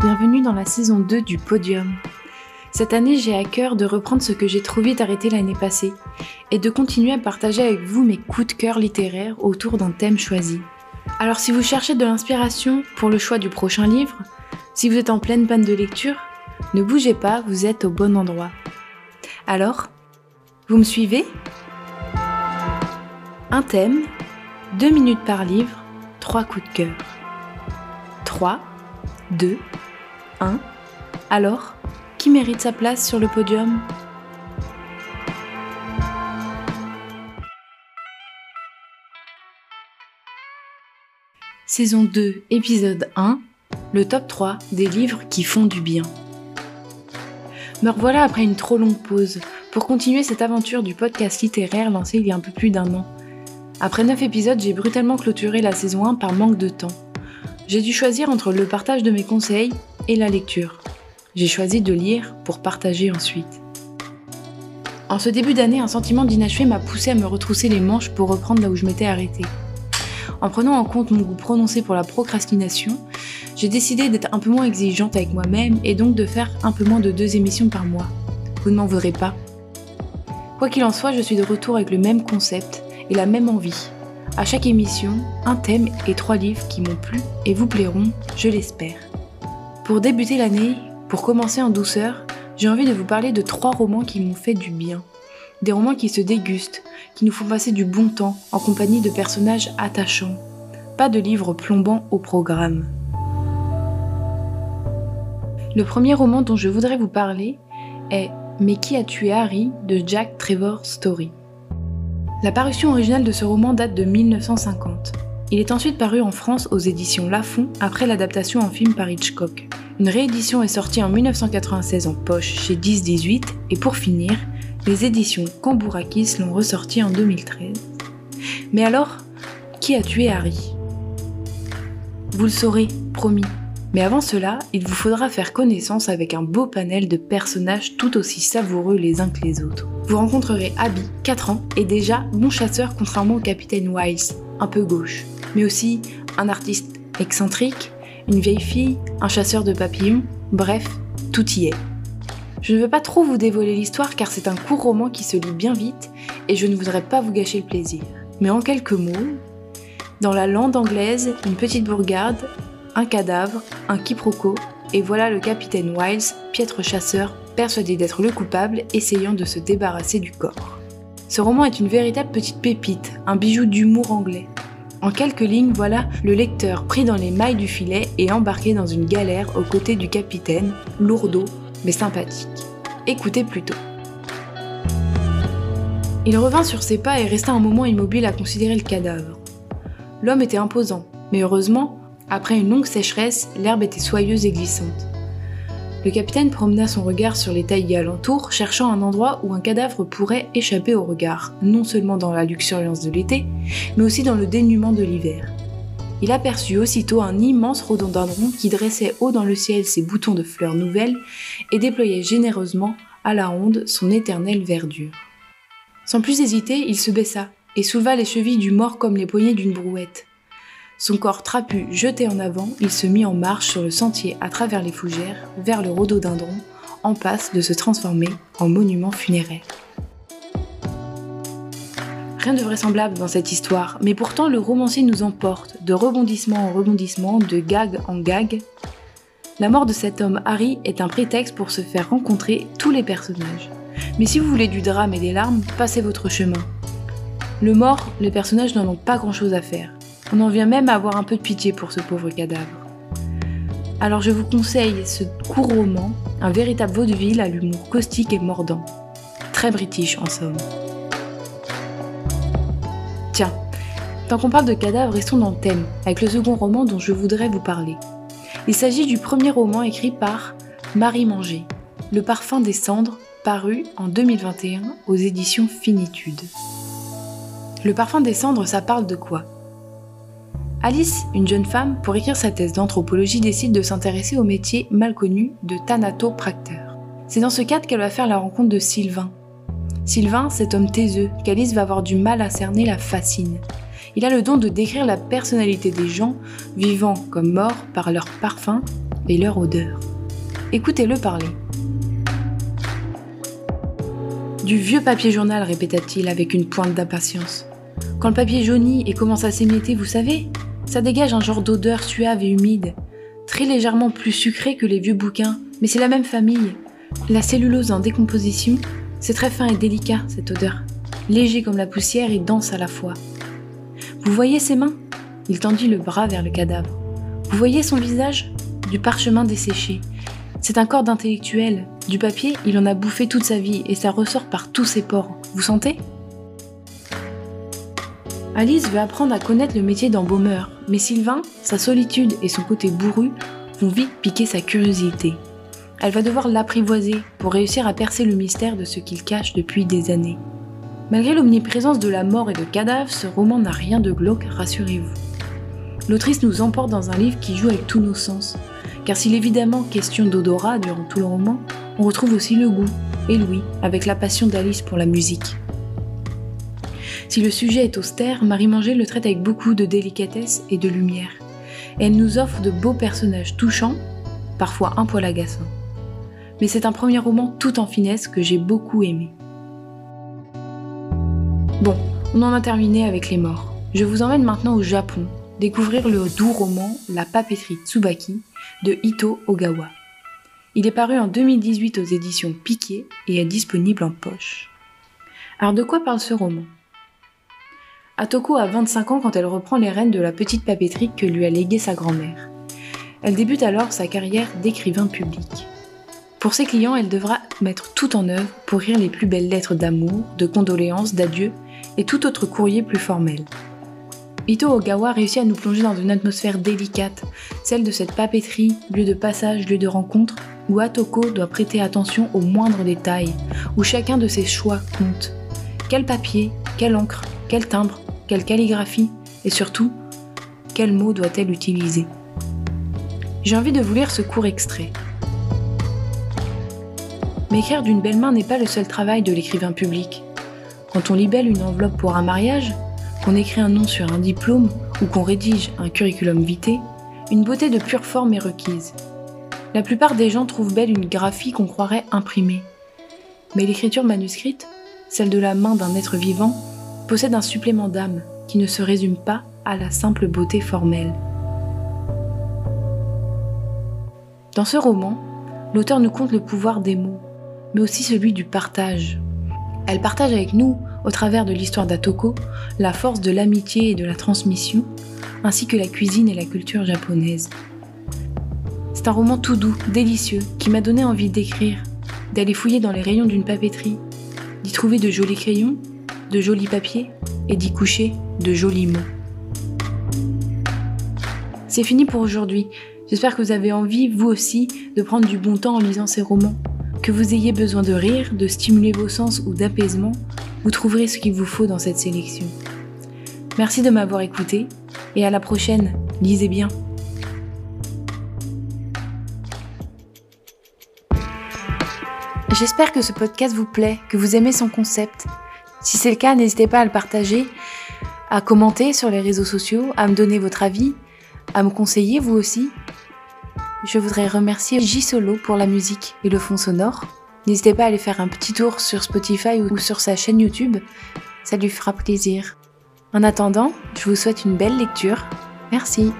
bienvenue dans la saison 2 du Podium. Cette année, j'ai à cœur de reprendre ce que j'ai trop vite arrêté l'année passée et de continuer à partager avec vous mes coups de cœur littéraires autour d'un thème choisi. Alors si vous cherchez de l'inspiration pour le choix du prochain livre, si vous êtes en pleine panne de lecture, ne bougez pas, vous êtes au bon endroit. Alors, vous me suivez? Un thème, deux minutes par livre, trois coups de cœur. 3, 2, 1. Alors, qui mérite sa place sur le podium? Saison 2, épisode 1, le top 3 des livres qui font du bien. Me revoilà après une trop longue pause pour continuer cette aventure du podcast littéraire lancé il y a un peu plus d'un an. Après 9 épisodes, j'ai brutalement clôturé la saison 1 par manque de temps j'ai dû choisir entre le partage de mes conseils et la lecture. J'ai choisi de lire pour partager ensuite. En ce début d'année, un sentiment d'inachevé m'a poussé à me retrousser les manches pour reprendre là où je m'étais arrêtée. En prenant en compte mon goût prononcé pour la procrastination, j'ai décidé d'être un peu moins exigeante avec moi-même et donc de faire un peu moins de deux émissions par mois. Vous ne m'en voudrez pas. Quoi qu'il en soit, je suis de retour avec le même concept et la même envie, à chaque émission, un thème et trois livres qui m'ont plu et vous plairont, je l'espère. Pour débuter l'année, pour commencer en douceur, j'ai envie de vous parler de trois romans qui m'ont fait du bien. Des romans qui se dégustent, qui nous font passer du bon temps en compagnie de personnages attachants. Pas de livres plombants au programme. Le premier roman dont je voudrais vous parler est Mais qui a tué Harry de Jack Trevor Story. La parution originale de ce roman date de 1950. Il est ensuite paru en France aux éditions Lafon après l'adaptation en film par Hitchcock. Une réédition est sortie en 1996 en poche chez 10-18 et pour finir, les éditions Cambourakis l'ont ressorti en 2013. Mais alors, qui a tué Harry? Vous le saurez, promis. Mais avant cela, il vous faudra faire connaissance avec un beau panel de personnages tout aussi savoureux les uns que les autres. Vous rencontrerez Abby, 4 ans, et déjà bon chasseur contrairement au capitaine Wiles, un peu gauche, mais aussi un artiste excentrique, une vieille fille, un chasseur de papillons, bref, tout y est. Je ne veux pas trop vous dévoiler l'histoire car c'est un court roman qui se lit bien vite et je ne voudrais pas vous gâcher le plaisir. Mais en quelques mots, dans la lande anglaise, une petite bourgade, un cadavre, un quiproquo, et voilà le capitaine Wiles, piètre chasseur, persuadé d'être le coupable, essayant de se débarrasser du corps. Ce roman est une véritable petite pépite, un bijou d'humour anglais. En quelques lignes, voilà le lecteur pris dans les mailles du filet et embarqué dans une galère aux côtés du capitaine, lourdeau mais sympathique. Écoutez plutôt. Il revint sur ses pas et resta un moment immobile à considérer le cadavre. L'homme était imposant, mais heureusement, après une longue sécheresse, l'herbe était soyeuse et glissante. Le capitaine promena son regard sur les taillis alentours, cherchant un endroit où un cadavre pourrait échapper au regard, non seulement dans la luxuriance de l'été, mais aussi dans le dénuement de l'hiver. Il aperçut aussitôt un immense rhododendron qui dressait haut dans le ciel ses boutons de fleurs nouvelles et déployait généreusement à la ronde son éternelle verdure. Sans plus hésiter, il se baissa et souleva les chevilles du mort comme les poignées d'une brouette. Son corps trapu jeté en avant, il se mit en marche sur le sentier à travers les fougères vers le rhododendron, en passe de se transformer en monument funéraire. Rien de vraisemblable dans cette histoire, mais pourtant le romancier nous emporte, de rebondissement en rebondissement, de gag en gag. La mort de cet homme Harry est un prétexte pour se faire rencontrer tous les personnages. Mais si vous voulez du drame et des larmes, passez votre chemin. Le mort, les personnages n'en ont pas grand-chose à faire. On en vient même à avoir un peu de pitié pour ce pauvre cadavre. Alors je vous conseille ce court roman, un véritable vaudeville à l'humour caustique et mordant. Très british en somme. Tiens, tant qu'on parle de cadavres, restons dans le thème, avec le second roman dont je voudrais vous parler. Il s'agit du premier roman écrit par Marie Manger, Le parfum des cendres, paru en 2021 aux éditions Finitude. Le parfum des cendres, ça parle de quoi? Alice, une jeune femme, pour écrire sa thèse d'anthropologie, décide de s'intéresser au métier mal connu de thanatopracteur. C'est dans ce cadre qu'elle va faire la rencontre de Sylvain. Sylvain, cet homme taiseux, qu'Alice va avoir du mal à cerner, la fascine. Il a le don de décrire la personnalité des gens, vivants comme morts, par leur parfum, et leur odeur. Écoutez-le parler. Du vieux papier journal, répéta-t-il avec une pointe d'impatience. Quand le papier jaunit et commence à s'émietter, vous savez, ça dégage un genre d'odeur suave et humide, très légèrement plus sucrée que les vieux bouquins, mais c'est la même famille. La cellulose en décomposition, c'est très fin et délicat cette odeur, léger comme la poussière et dense à la fois. Vous voyez ses mains? Il tendit le bras vers le cadavre. Vous voyez son visage? Du parchemin desséché. C'est un corps d'intellectuel. Du papier, il en a bouffé toute sa vie et ça ressort par tous ses pores. Vous sentez? Alice veut apprendre à connaître le métier d'embaumeur, mais Sylvain, sa solitude et son côté bourru vont vite piquer sa curiosité. Elle va devoir l'apprivoiser pour réussir à percer le mystère de ce qu'il cache depuis des années. Malgré l'omniprésence de la mort et de cadavres, ce roman n'a rien de glauque, rassurez-vous. L'autrice nous emporte dans un livre qui joue avec tous nos sens, car s'il est évidemment question d'odorat durant tout le roman, on retrouve aussi le goût et l'ouïe avec la passion d'Alice pour la musique. Si le sujet est austère, Marie Manger le traite avec beaucoup de délicatesse et de lumière. Elle nous offre de beaux personnages touchants, parfois un poil agaçants. Mais c'est un premier roman tout en finesse que j'ai beaucoup aimé. Bon, on en a terminé avec les morts. Je vous emmène maintenant au Japon, découvrir le doux roman La papeterie Tsubaki de Ito Ogawa. Il est paru en 2018 aux éditions Piquet et est disponible en poche. Alors de quoi parle ce roman? Atoko a 25 ans quand elle reprend les rênes de la petite papeterie que lui a léguée sa grand-mère. Elle débute alors sa carrière d'écrivain public. Pour ses clients, elle devra mettre tout en œuvre pour rire les plus belles lettres d'amour, de condoléances, d'adieu et tout autre courrier plus formel. Ito Ogawa réussit à nous plonger dans une atmosphère délicate, celle de cette papeterie, lieu de passage, lieu de rencontre, où Atoko doit prêter attention aux moindres détails, où chacun de ses choix compte. Quel papier, quelle encre, quel timbre, quelle calligraphie, et surtout, quel mot doit-elle utiliser J'ai envie de vous lire ce court extrait. Mais écrire d'une belle main n'est pas le seul travail de l'écrivain public. Quand on libelle une enveloppe pour un mariage, qu'on écrit un nom sur un diplôme ou qu'on rédige un curriculum vitae, une beauté de pure forme est requise. La plupart des gens trouvent belle une graphie qu'on croirait imprimée. Mais l'écriture manuscrite, celle de la main d'un être vivant, possède un supplément d'âme qui ne se résume pas à la simple beauté formelle. Dans ce roman, l'auteur nous conte le pouvoir des mots, mais aussi celui du partage. Elle partage avec nous, au travers de l'histoire d'Atoko, la force de l'amitié et de la transmission, ainsi que la cuisine et la culture japonaise. C'est un roman tout doux, délicieux, qui m'a donné envie d'écrire, d'aller fouiller dans les rayons d'une papeterie, d'y trouver de jolis crayons, de jolis papiers et d'y coucher de jolis mots. C'est fini pour aujourd'hui. J'espère que vous avez envie, vous aussi, de prendre du bon temps en lisant ces romans. Que vous ayez besoin de rire, de stimuler vos sens ou d'apaisement, vous trouverez ce qu'il vous faut dans cette sélection. Merci de m'avoir écouté et à la prochaine, lisez bien. J'espère que ce podcast vous plaît, que vous aimez son concept. Si c'est le cas, n'hésitez pas à le partager, à commenter sur les réseaux sociaux, à me donner votre avis, à me conseiller vous aussi. Je voudrais remercier J Solo pour la musique et le fond sonore. N'hésitez pas à aller faire un petit tour sur Spotify ou sur sa chaîne YouTube, ça lui fera plaisir. En attendant, je vous souhaite une belle lecture. Merci.